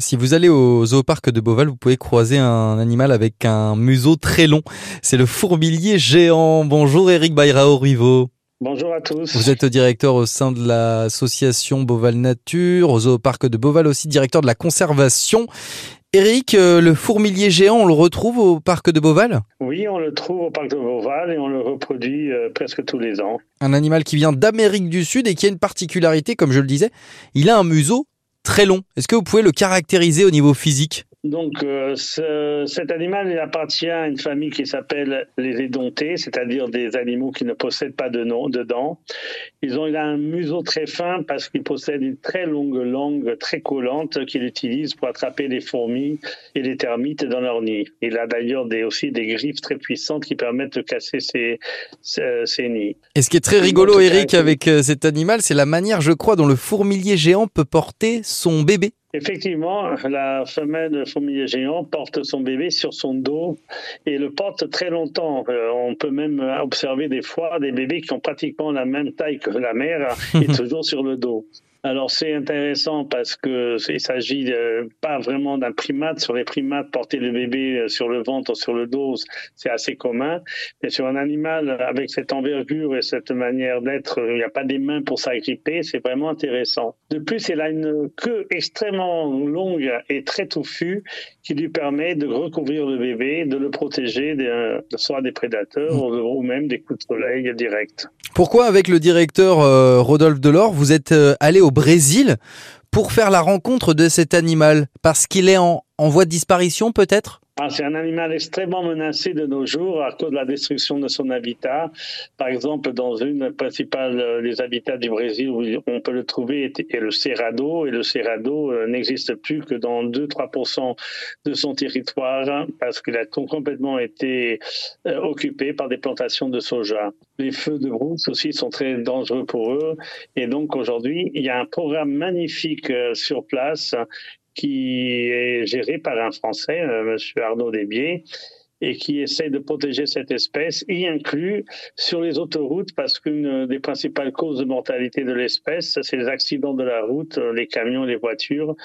Si vous allez au zooparc de Beauval, vous pouvez croiser un animal avec un museau très long. C'est le fourmilier géant. Bonjour Eric Bayrao Ruivo. Bonjour à tous. Vous êtes directeur au sein de l'association Beauval Nature, au zooparc de Beauval aussi, directeur de la conservation. Eric, euh, le fourmilier géant, on le retrouve au parc de Beauval? Oui, on le trouve au parc de Beauval et on le reproduit euh, presque tous les ans. Un animal qui vient d'Amérique du Sud et qui a une particularité, comme je le disais, il a un museau très long. Est-ce que vous pouvez le caractériser au niveau physique? Donc, euh, ce, cet animal il appartient à une famille qui s'appelle les édontés, c'est-à-dire des animaux qui ne possèdent pas de, nom, de dents. Ils ont il a un museau très fin parce qu'il possède une très longue langue très collante qu'il utilise pour attraper les fourmis et les termites dans leur nid. Il a d'ailleurs des, aussi des griffes très puissantes qui permettent de casser ses, ses, nids. Et ce qui est très rigolo, Eric, avec euh, cet animal, c'est la manière, je crois, dont le fourmilier géant peut porter son bébé. Effectivement, la femelle fourmilier géant porte son bébé sur son dos et le porte très longtemps. Euh, on peut même observer des fois des bébés qui ont pratiquement la même taille que la mère et toujours sur le dos. Alors c'est intéressant parce que il s'agit pas vraiment d'un primate. Sur les primates, porter le bébé euh, sur le ventre, sur le dos, c'est assez commun. Mais sur un animal avec cette envergure et cette manière d'être, il n'y a pas des mains pour s'agripper. C'est vraiment intéressant. De plus, il a une queue extrêmement longue et très touffue qui lui permet de recouvrir le bébé, de le protéger de, soit des prédateurs mmh. ou même des coups de soleil directs. Pourquoi, avec le directeur euh, Rodolphe Delors, vous êtes euh, allé au Brésil pour faire la rencontre de cet animal? Parce qu'il est en voie de disparition, peut-être? C'est un animal extrêmement menacé de nos jours à cause de la destruction de son habitat. Par exemple, dans une principale des habitats du Brésil où on peut le trouver est le Cerrado et le Cerrado euh, n'existe plus que dans 2-3% de son territoire parce qu'il a complètement été euh, occupé par des plantations de soja. Les feux de brousse aussi sont très dangereux pour eux et donc aujourd'hui il y a un programme magnifique euh, sur place qui est géré par un Français, euh, M. Arnaud Desbiais, et qui essaie de protéger cette espèce, y inclut sur les autoroutes, parce qu'une des principales causes de mortalité de l'espèce, c'est les accidents de la route, les camions, les voitures,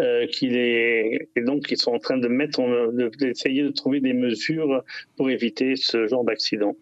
euh, et donc ils sont en train de mettre, d'essayer de trouver des mesures pour éviter ce genre d'accident.